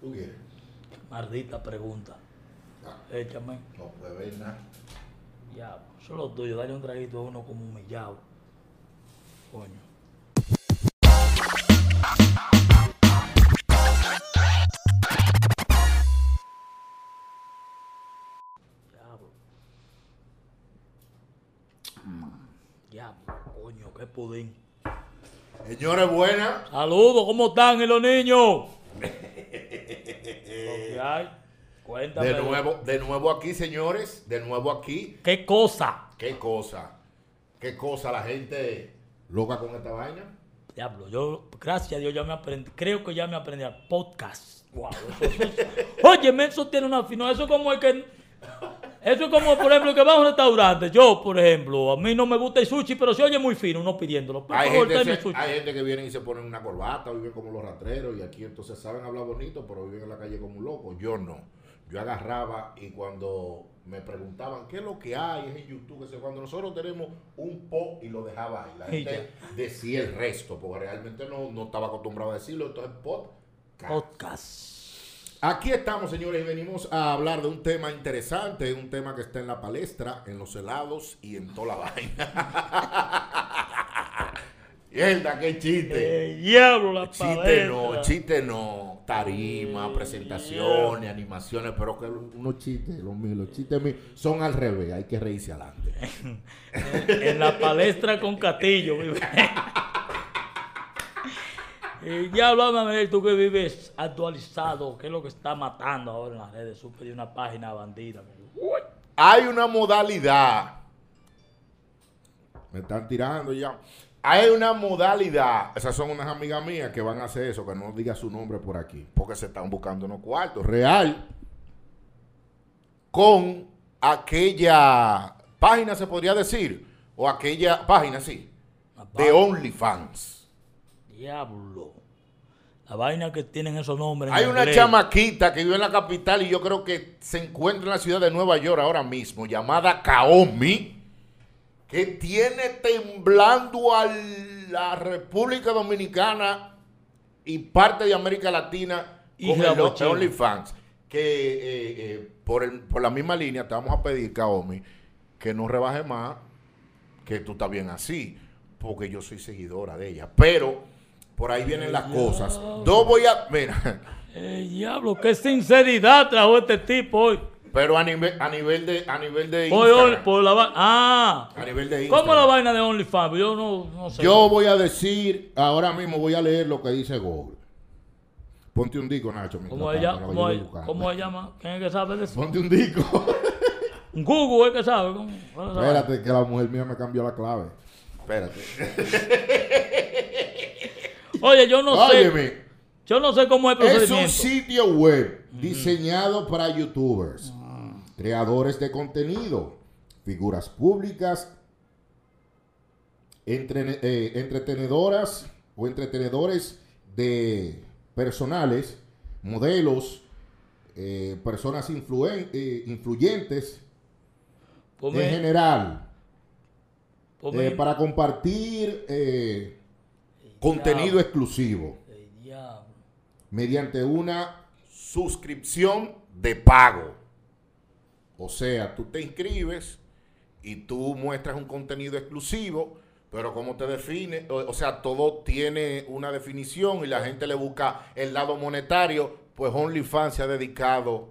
¿Tú quieres? Maldita pregunta. Ah, Échame. no puede ver nada. Ya, eso es lo tuyo. Dale un traguito a uno como humillado. Coño. Diablo. Diablo, coño, qué pudín. Señores, buenas. Saludos, ¿cómo están y los niños? Lo que hay. Cuéntame. De nuevo, de nuevo aquí, señores. De nuevo aquí. ¿Qué cosa? ¿Qué cosa? ¿Qué cosa la gente loca con esta vaina? Diablo, yo, gracias a Dios, ya me aprendí. Creo que ya me aprendí a podcast. Wow, eso, eso- Óyeme, eso tiene una fino. Eso como el que. Eso es como, por ejemplo, que va a un restaurante. Yo, por ejemplo, a mí no me gusta el sushi, pero se oye muy fino, uno pidiéndolo. Por Hay favor, gente, tráeme se- sushi. hay gente que viene y se ponen una corbata, viven como los ratreros y aquí entonces saben hablar bonito, pero viven en la calle como un loco. Yo no. Yo agarraba y cuando me preguntaban qué es lo que hay es en YouTube, que cuando nosotros tenemos un po y lo dejaba ahí. La gente decía el resto, porque realmente no, no estaba acostumbrado a decirlo. Entonces, podcast. Podcast. Aquí estamos, señores, y venimos a hablar de un tema interesante, un tema que está en la palestra, en los helados y en toda la vaina. Mierda, qué chiste. Eh, diablo, la Chiste palestra. no, chiste no. Tarima, presentaciones, animaciones, pero que unos chistes, los míos, los chistes míos son al revés, hay que reírse adelante. en la palestra con Catillo. Y ya háblame, tú que vives actualizado, ¿qué es lo que está matando ahora en las redes? Supe de una página bandida. Hay una modalidad. Me están tirando ya. Hay una modalidad. Esas son unas amigas mías que van a hacer eso, que no diga su nombre por aquí, porque se están buscando unos cuartos. Real. Con aquella página, se podría decir. O aquella página, sí. De OnlyFans. Diablo. La vaina que tienen esos nombres. Hay una chamaquita que vive en la capital y yo creo que se encuentra en la ciudad de Nueva York ahora mismo, llamada Kaomi, que tiene temblando a la República Dominicana y parte de América Latina Y con el. OnlyFans. Que eh, eh, por, el- por la misma línea te vamos a pedir, Kaomi, que no rebaje más, que tú estás bien así, porque yo soy seguidora de ella. Pero por ahí vienen las cosas. No voy a. Mira. Eh, diablo, qué sinceridad trajo este tipo hoy. Pero a nivel, a nivel de a nivel de Instagram, por la Ah, a nivel de ¿cómo la vaina de OnlyFans? Yo no, no sé. yo voy a decir ahora mismo voy a leer lo que dice Google. Ponte un disco, Nacho. ¿Cómo tanto, ella, que cómo, ella- se llama? ¿Quién es que sabe de eso? Ponte un disco. Google es que sabe. ¿Cómo? ¿Cómo sabe? Espérate, que la mujer mía me cambió la clave. Espérate. Oye, yo no sé. Óyeme, Yo no sé cómo es el es un sitio web diseñado para youtubers, creadores de contenido, figuras públicas, eh, entretenedoras o entretenedores de personales, modelos, eh, personas influen- eh, influyentes Pues en general, pues para compartir contenido exclusivo mediante una suscripción de pago. O sea, tú te inscribes y tú muestras un contenido exclusivo, pero como te define, o, o sea, todo tiene una definición y la gente le busca el lado monetario, pues OnlyFans se ha dedicado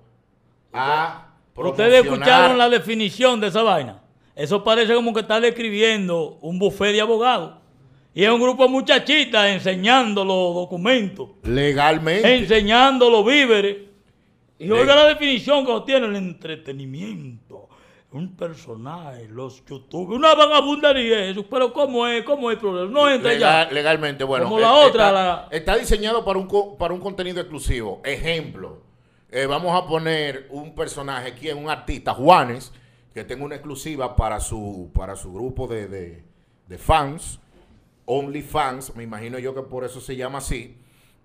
a Ustedes escucharon la definición de esa vaina. Eso parece como que está describiendo un buffet de abogados. Y es un grupo de muchachitas enseñando los documentos, legalmente. enseñando los víveres. Y oiga la definición que tiene el entretenimiento. Un personaje, los youtubers, una vagabundería eso. Pero ¿cómo es? ¿Cómo es el problema? No entra Legal- ya. legalmente, bueno. Como la eh, otra, Está, la- está diseñado para un, para un contenido exclusivo. Ejemplo, eh, vamos a poner un personaje, quien un artista, Juanes, que tenga una exclusiva para su, para su grupo de, de, de fans, OnlyFans, me imagino yo que por eso se llama así.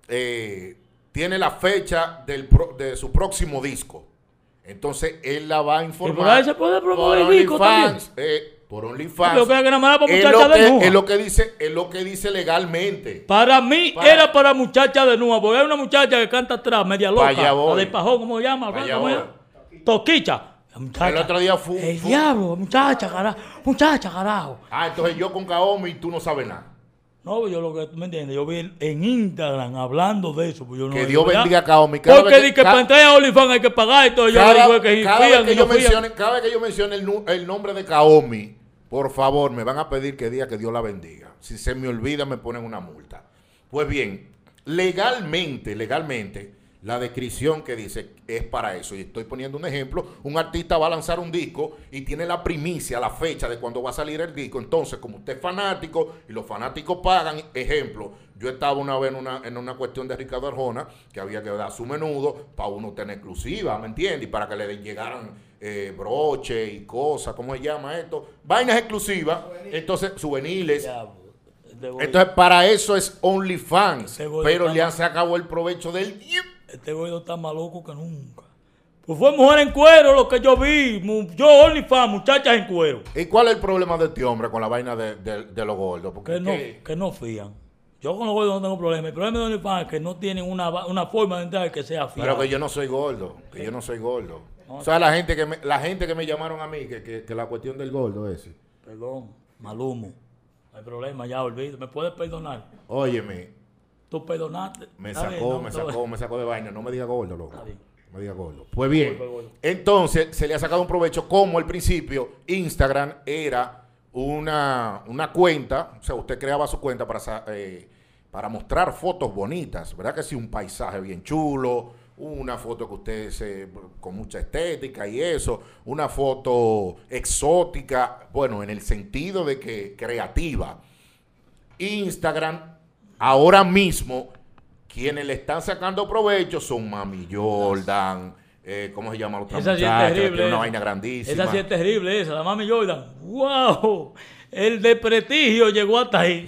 eh, tiene la fecha del pro- de su próximo disco. Entonces él la va a informar. se puede promover por el disco OnlyFans. Eh, por OnlyFans. Nada es, lo que, desnudas. es lo que dice, es lo que dice legalmente. Para mí Para- era para muchacha de nuevo, porque hay una muchacha que canta atrás, media loca. La de Pajón, ¿cómo se llama? Toquicha. Muchacha. El otro día fue- El diablo, muchacha, carajo. Muchacha, carajo. Ah, entonces yo con Kaomi y tú no sabes nada. No, yo lo que tú me entiendes, yo vi en Instagram hablando de eso. pues yo no Que Dios bendiga a Kaomi. Cada Porque que- di que ca- para entrar a OnlyFans hay que pagar y todo. Yo Cada, digo que cada fían vez que yo mencione, cada vez que yo mencione el, el nombre de Kaomi, por favor, me van a pedir que diga que Dios la bendiga. Si se me olvida, me ponen una multa. Pues bien, legalmente, legalmente, la descripción que dice es para eso. Y estoy poniendo un ejemplo. Un artista va a lanzar un disco y tiene la primicia, la fecha de cuando va a salir el disco. Entonces, como usted es fanático y los fanáticos pagan, ejemplo, yo estaba una vez en una, en una cuestión de Ricardo Arjona que había que dar su menudo para uno tener exclusiva, ¿me entiendes? Y para que le llegaran eh, broche y cosas, ¿cómo se llama esto? Vainas exclusivas, entonces este güey- Entonces, para eso es OnlyFans. Pero han mal. sacado el provecho del... Este gordo está más loco que nunca. Pues fue mujer en cuero lo que yo vi. Yo, OnlyFans, muchachas en cuero. ¿Y cuál es el problema de este hombre con la vaina de, de- de los gordos? Porque Que no, que no fían. Yo con los gordos no tengo problema. El problema de OnlyFans es que no tienen una, una forma de entrar que sea fiable. Pero que yo no soy gordo, que yo no soy gordo. O sea, la gente que me, la gente que me llamaron a mí, que, que, que la cuestión del gordo ese. Perdón, malumo. No hay problema, ya olvido. ¿Me puedes perdonar? Óyeme, Tú perdonaste. me sacó, me sacó, me sacó de vaina. No me diga gordo, loco. No me diga gordo. Pues bien, entonces se le ha sacado un provecho como al principio Instagram era una, una cuenta, o sea, usted creaba su cuenta para, eh, para mostrar fotos bonitas, ¿verdad que sí? Un paisaje bien chulo, una foto que usted se, con mucha estética y eso, una foto exótica, bueno, en el sentido de que creativa. Instagram, ahora mismo, quienes le están sacando provecho son Mami Jordan, eh, ¿cómo se llama la otra Esa sí es muchacha? terrible. tiene una vaina grandísima. Esa sí es terrible, esa. La mami Jordan. ¡Wow! El de prestigio llegó hasta ahí.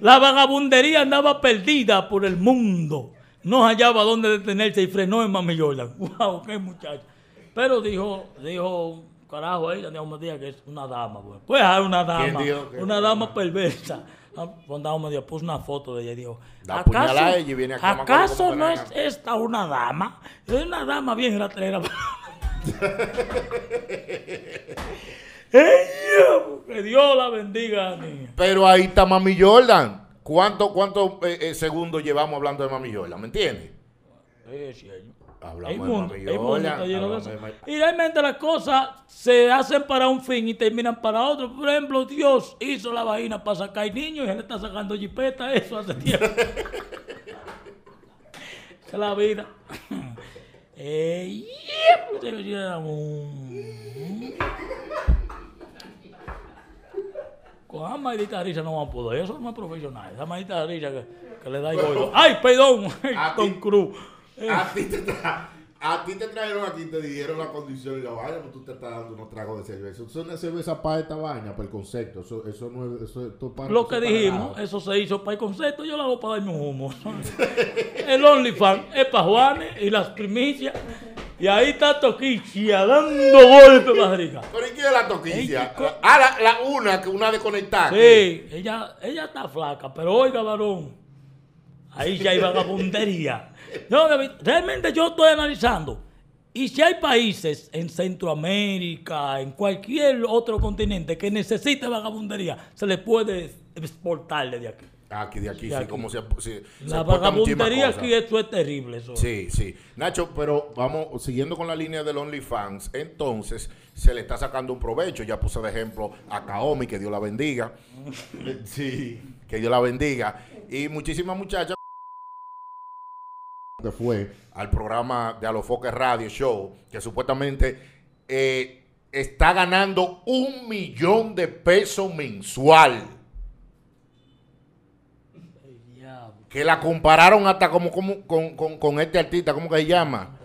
La vagabundería andaba perdida por el mundo. No hallaba dónde detenerse y frenó en mami Jordan. ¡Wow! ¡Qué muchacha! Pero dijo, dijo, carajo, ella Dios me diga que es una dama. Pues, pues hay una ¿Quién dama. Una dama perversa. Ah, Juan Dama me dio, puso una foto de ella y dijo, La apuñala a ella y viene a ¿acaso no es gana?" esta una dama? Es una dama bien ratrera. ¡Ey, Dios! Que Dios la bendiga, niña. Pero ahí está Mami Jordan. ¿Cuántos cuánto, segundos llevamos hablando de Mami Jordan? ¿Me entiendes? Sí, sí, hay- Hablamos hay de mundo, mundo está lleno de hablamos eso. de Mami- Y realmente las cosas se hacen para un fin y terminan para otro. Por ejemplo, Dios hizo la vaina para sacar niños y él está sacando jipeta, eso hace tiempo. Esa es la vida. Eh, llevamos. Con esa maldita risa no vamos a poder. Eso es más profesional. Esa maldita risa que, que le da el gordo. ¡Ay, perdón! Tom. Eh, A ti, te tra- a ti te trajeron aquí, te dijeron la condición y la vaina, pero tú te estás dando unos tragos de cerveza. Eso no es cerveza para esta vaina, para el concepto. Eso, eso no es. Eso, esto para, Lo que dijimos, eso se hizo para el concepto, yo lo hago para darme un humo. El OnlyFans es para Juanes y las primicias. Y ahí está Toquichia dando golpes para rica. ¿Pero y quién es la toquicia? Ah, la, la una, que una desconectada. Sí, ella, ella está flaca, pero oiga, varón, ahí ya hay vagabundería. No, David, realmente yo estoy analizando. Y si hay países en Centroamérica, en cualquier otro continente que necesite vagabundería, se le puede exportar desde aquí. Aquí, de aquí, De sí, aquí. como se, se, se La muchísimas vagabundería aquí, esto es terrible. Eso. Sí, sí. Nacho, pero vamos, siguiendo con la línea del OnlyFans, entonces se le está sacando un provecho. Ya puse de ejemplo a Kaomi, que Dios la bendiga. Sí. Que Dios la bendiga. Y muchísimas muchachas que fue al programa de Alofoque Radio Show, que supuestamente eh, está ganando un millón de pesos mensual. Que la compararon hasta como, con, con- con este artista, ¿cómo que se llama?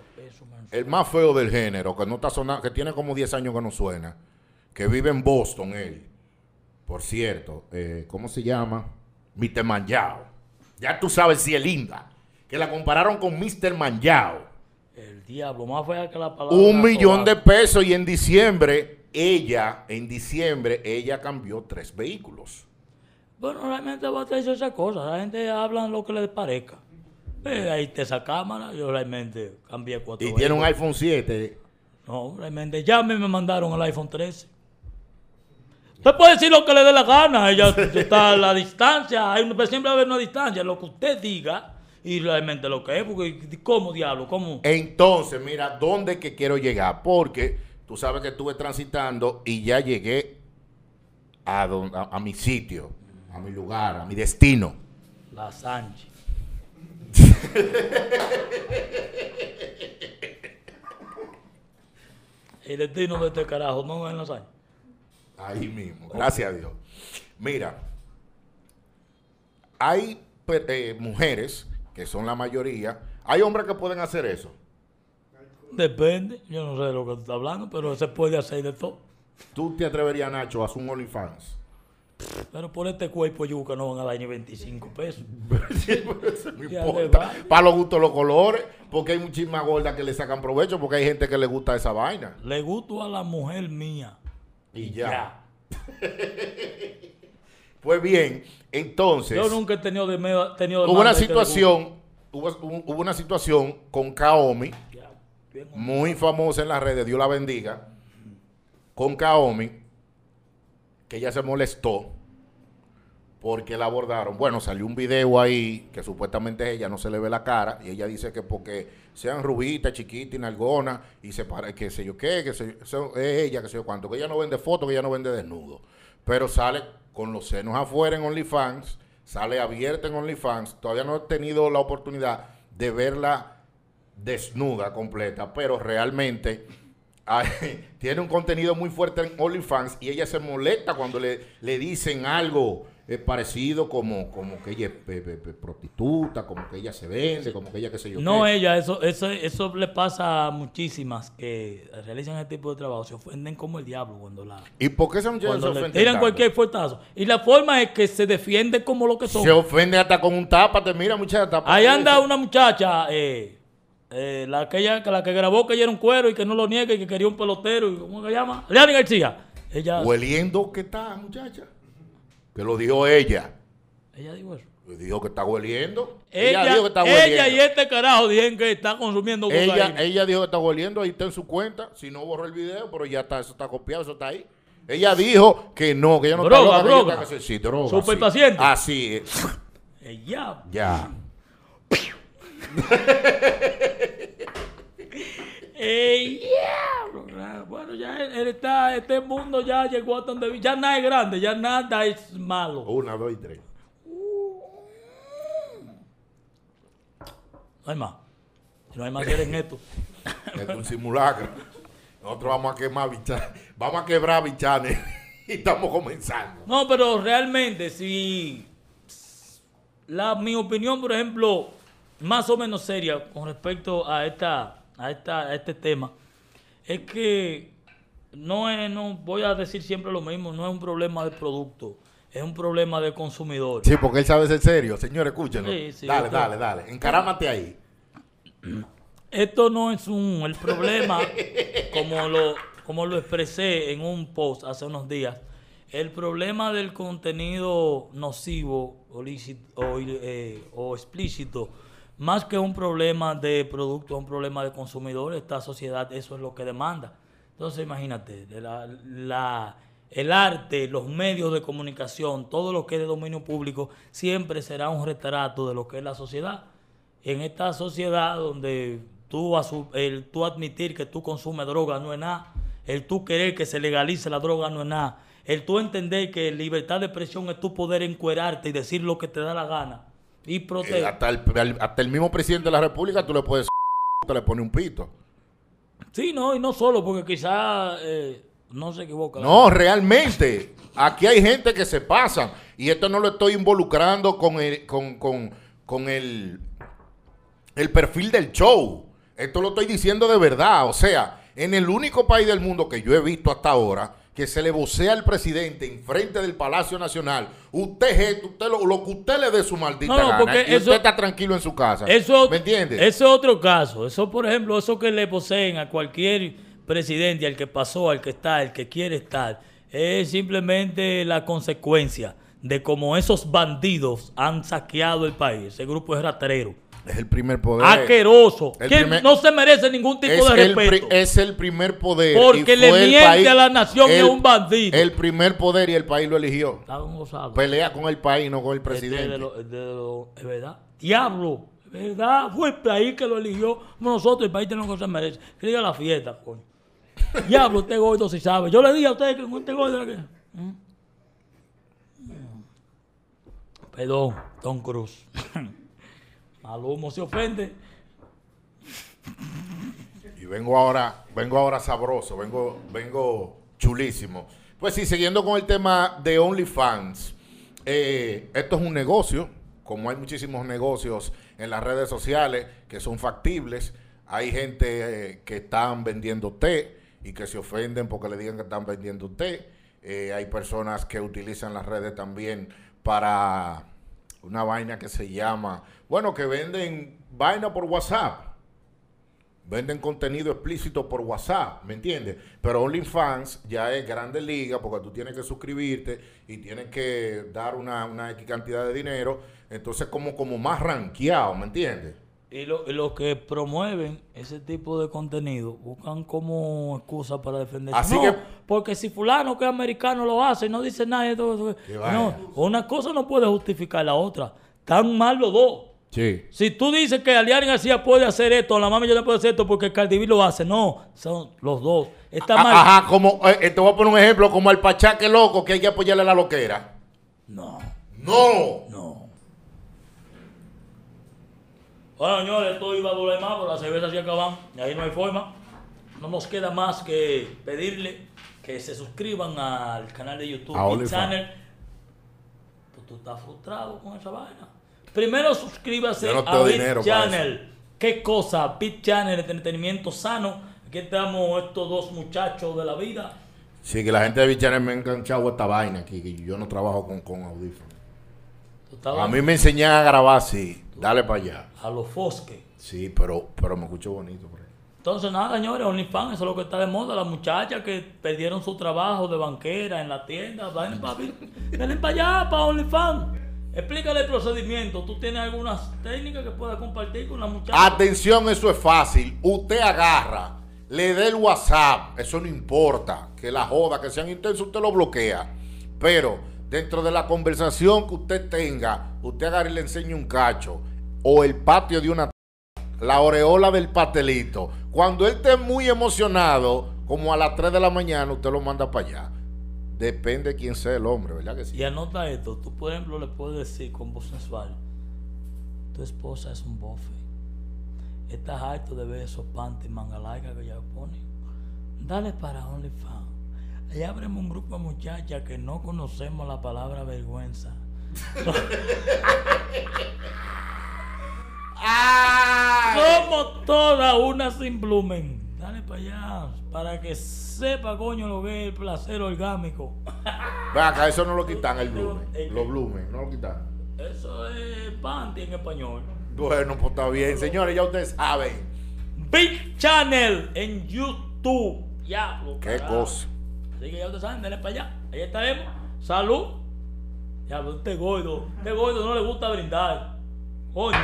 El más feo del género, que no está sonando, que tiene como 10 años que no suena, que vive en Boston él. Por cierto, eh, ¿cómo se llama? Mr. Manjao. Ya tú sabes si es linda. Que la compararon con Mr. Manjao. El diablo, más fea que la palabra. Un millón de pesos y en diciembre, ella, en diciembre, ella cambió tres vehículos. Bueno, realmente va a hacer esas cosas. La gente habla lo que les parezca. Eh, ahí está esa cámara. Yo realmente cambié cuatro Y tiene un iPhone 7. No, realmente ya me, me mandaron el iPhone 13. Usted puede decir lo que le dé la gana. Ella está a la distancia. Hay siempre va a haber una distancia. Lo que usted diga y realmente lo que es. Porque, ¿cómo diablo? ¿Cómo? Entonces, mira, ¿dónde que quiero llegar? Porque tú sabes que estuve transitando y ya llegué a, don- a, a mi sitio, a mi lugar, a mi destino. La Sánchez. El destino de este carajo no es en la Sánchez. Ahí mismo, gracias a Dios. Mira, hay eh, mujeres, que son la mayoría, hay hombres que pueden hacer eso. Depende. Yo no sé de lo que tú estás hablando, pero se puede hacer de todo. ¿Tú te atreverías, Nacho, a hacer un OnlyFans? Pero por este cuerpo yuca no van a dar ni 25 pesos. Eso no Ya importa. Para los gustos los colores, porque hay muchísimas gordas que le sacan provecho, porque hay gente que le gusta esa vaina. Le gusto a la mujer mía. Y ya. Pues bien, entonces, Yo nunca he tenido de medio, tenido hubo una de le guste. situación, hubo, hubo una situación con Kaomi, muy famosa en las redes, Dios la bendiga, con Kaomi, que ella se molestó porque la abordaron. Bueno, salió un video ahí que supuestamente ella no se le ve la cara y ella dice que porque sean rubitas, chiquitas y nalgona y se para, que sé yo qué, que son- es ella, que sé yo cuánto, que ella no vende fotos, que ella no vende desnudo. Pero sale con los senos afuera en OnlyFans, sale abierta en OnlyFans. Todavía no he tenido la oportunidad de verla desnuda completa, pero realmente tiene un contenido muy fuerte en OnlyFans y ella se molesta cuando le, le dicen algo eh, parecido como, como que ella es pe- pe- pe- prostituta, como que ella se vende, como que ella qué sé yo. No qué. ella, eso, eso, eso le pasa a muchísimas que realizan este tipo de trabajo. Se ofenden como el diablo cuando la ¿Y por qué esa muchacha se ofende? tiran tanto? cualquier fuertazo. Y la forma es que se defiende como lo que son. Se ofende hasta con un tápate, mira muchacha, Ahí anda una muchacha, eh, eh, la, que ella- la que grabó que ella era un cuero y que no lo niega y que quería un pelotero. Y, ¿Cómo se llama? Leani García. Ella, Hueliendo que está, muchacha. Que lo dijo ella. ella dijo eso. Dijo que está hueliendo. Ella, dijo que está ella hueliendo. y este carajo dijeron que está consumiendo Ella, ella dijo que está hueliendo, ahí está en su cuenta. Si no borró el video, pero ya está, eso está copiado, eso está ahí. Ella dijo que no, que ella no Droga, está loca, ella droga. que sí, droga. Superpaciente. sí. Así es. Ella. Ya. ¡Ey. Bueno, ya está, este mundo ya llegó hasta donde... Ya nada es grande, ya nada es malo. Una, dos y tres. No hay más. Si no hay más, quieren esto. Esto es un simulacro. Nosotros vamos a quemar bichanes. Vamos a quebrar bichanes. y estamos comenzando. No, pero realmente, si... La, mi opinión, por ejemplo, más o menos seria con respecto a esta, a esta, a este tema, es que no es, no voy a decir siempre lo mismo, no es un problema de producto, es un problema de consumidor. Sí, porque él sabe ser serio. Señor, escúchenlo. Sí, sí, dale, dale, dale. Encarámate ahí. Esto no es un el problema, como lo, como lo expresé en un post hace unos días. El problema del contenido nocivo o, lícito, o, eh, o explícito, más que un problema de producto, un problema de consumidor, esta sociedad eso es lo que demanda. Entonces imagínate, el arte, los medios de comunicación, todo lo que es de dominio público, siempre será un retrato de lo que es la sociedad en esta sociedad donde tú, el tú admitir que tú consumes droga no es nada, el tú querer que se legalice la droga no es nada, el tú entender que libertad de expresión es tu poder encuerarte y decir lo que te da la gana y Eh, proteger. hasta, el, hasta el mismo presidente de la República tú le puedes te le pone un pito. sí, no, y no solo, porque quizás no se equivoca. No, realmente. Aquí hay gente que se pasan. Y esto no lo estoy involucrando con el, con, con, con el, el perfil del show. Esto lo estoy diciendo de verdad. O sea, en el único país del mundo que yo he visto hasta ahora que se le vocea al presidente en frente del Palacio Nacional, usted usted lo, lo que usted le dé su maldita No, gana, porque y eso- usted está tranquilo en su casa. Eso, ¿Me entiendes? Eso es otro caso. Eso, por ejemplo, eso que le poseen a cualquier presidente, al que pasó, al que está, al que quiere estar, es simplemente la consecuencia de cómo esos bandidos han saqueado el país. Ese grupo es ratrero. Es el primer poder. Asqueroso. el Que primer- no se merece ningún tipo de el, respeto. es el primer poder. Porque le el miente país- a la nación y es el- un bandido. El primer poder y el país lo eligió. Pelea con el país, no con el presidente. de lo- de lo- es verdad. Diablo. Es verdad. Fue el país que lo eligió. Nosotros, el país tiene lo que se merece. Que diga la fiesta, coño. Diablo, este gordo si sabe. Yo le dije a ustedes que este gordo que. ¿Mm? Perdón, Tom Cruz. Malumo se ofende. Y vengo ahora, vengo ahora sabroso, vengo, vengo chulísimo. Pues sí, siguiendo con el tema de OnlyFans. eh, esto es un negocio, como hay muchísimos negocios en las redes sociales que son factibles. Hay gente eh, que están vendiendo té y que se ofenden porque le digan que están vendiendo té. Eh, hay personas que utilizan las redes también para una vaina que se llama, bueno, que venden vaina por WhatsApp. Venden contenido explícito por WhatsApp, ¿me entiendes? Pero OnlyFans ya es grande liga porque tú tienes que suscribirte y tienes que dar una, una X cantidad de dinero. Entonces, como, como más rankeado, ¿me entiendes? Y lo- y los que promueven ese tipo de contenido buscan como excusa para defenderse. Así no, que- porque si fulano que es americano lo hace y no dice nada, no, una cosa no puede justificar la otra. Tan mal los dos. Sí. Si tú dices que Alián García puede hacer esto, la mami yo no puede hacer esto porque Cardi B lo hace, no, son los dos. Está mal. Ajá, como, eh, te voy a poner un ejemplo, como al pachaque loco que hay que apoyarle a la loquera. No, No. no. Bueno, señores, esto iba a doler más, pero las cervezas se acaban y ahí no hay forma. No nos queda más que pedirle que se suscriban al canal de YouTube A. Channel. Pues tú estás frustrado con esa vaina. Primero suscríbase no a para Channel. ¿Qué cosa? Big Channel, entretenimiento sano. Aquí estamos estos dos muchachos de la vida. Sí, que la gente de Bichanes me ha enganchado esta vaina aquí, que yo no trabajo con, con audífonos. A mí me enseñan a grabar así, dale para allá. a los fosques. Sí, pero, pero me escucho bonito por ahí. Entonces, nada, señores, OnlyFans, eso es lo que está de moda. Las muchachas que perdieron su trabajo de banquera en la tienda, vayan para allá, para OnlyFans. Explícale el procedimiento. ¿Tú tienes algunas técnicas que puedas compartir con la muchacha? Atención, eso es fácil. Usted agarra, le dé el WhatsApp, eso no importa. Que la joda, que sean intensos, usted lo bloquea. Pero dentro de la conversación que usted tenga, usted agarra y le enseña un cacho o el patio de una la oreola del pastelito. Cuando él esté muy emocionado, como a las 3 de la mañana, usted lo manda para allá. Depende de quién sea el hombre, ¿verdad que sí? Y anota esto. Tú, por ejemplo, le puedes decir con voz sensual: Tu esposa es un bofe. Estás harto de ver esos panties manga larga que ella pone. Dale para OnlyFans. Ahí abrimos un grupo de muchachas que no conocemos la palabra vergüenza. Somos todas una sin blumen. Dale para allá, para que sepa, coño, lo que es el placer orgánico. Ve acá, eso no lo quitan el blumen. ¿El qué? Los blumen, no lo quitan. Eso es panty en español. Bueno, pues está bien. Señores, ya ustedes saben. Big Channel en YouTube. Diablo. Qué cosa. Así ya ustedes saben, denle para allá. Ahí estaremos. Salud. Diablo, este gordo. Este gordo no le gusta brindar. Coño.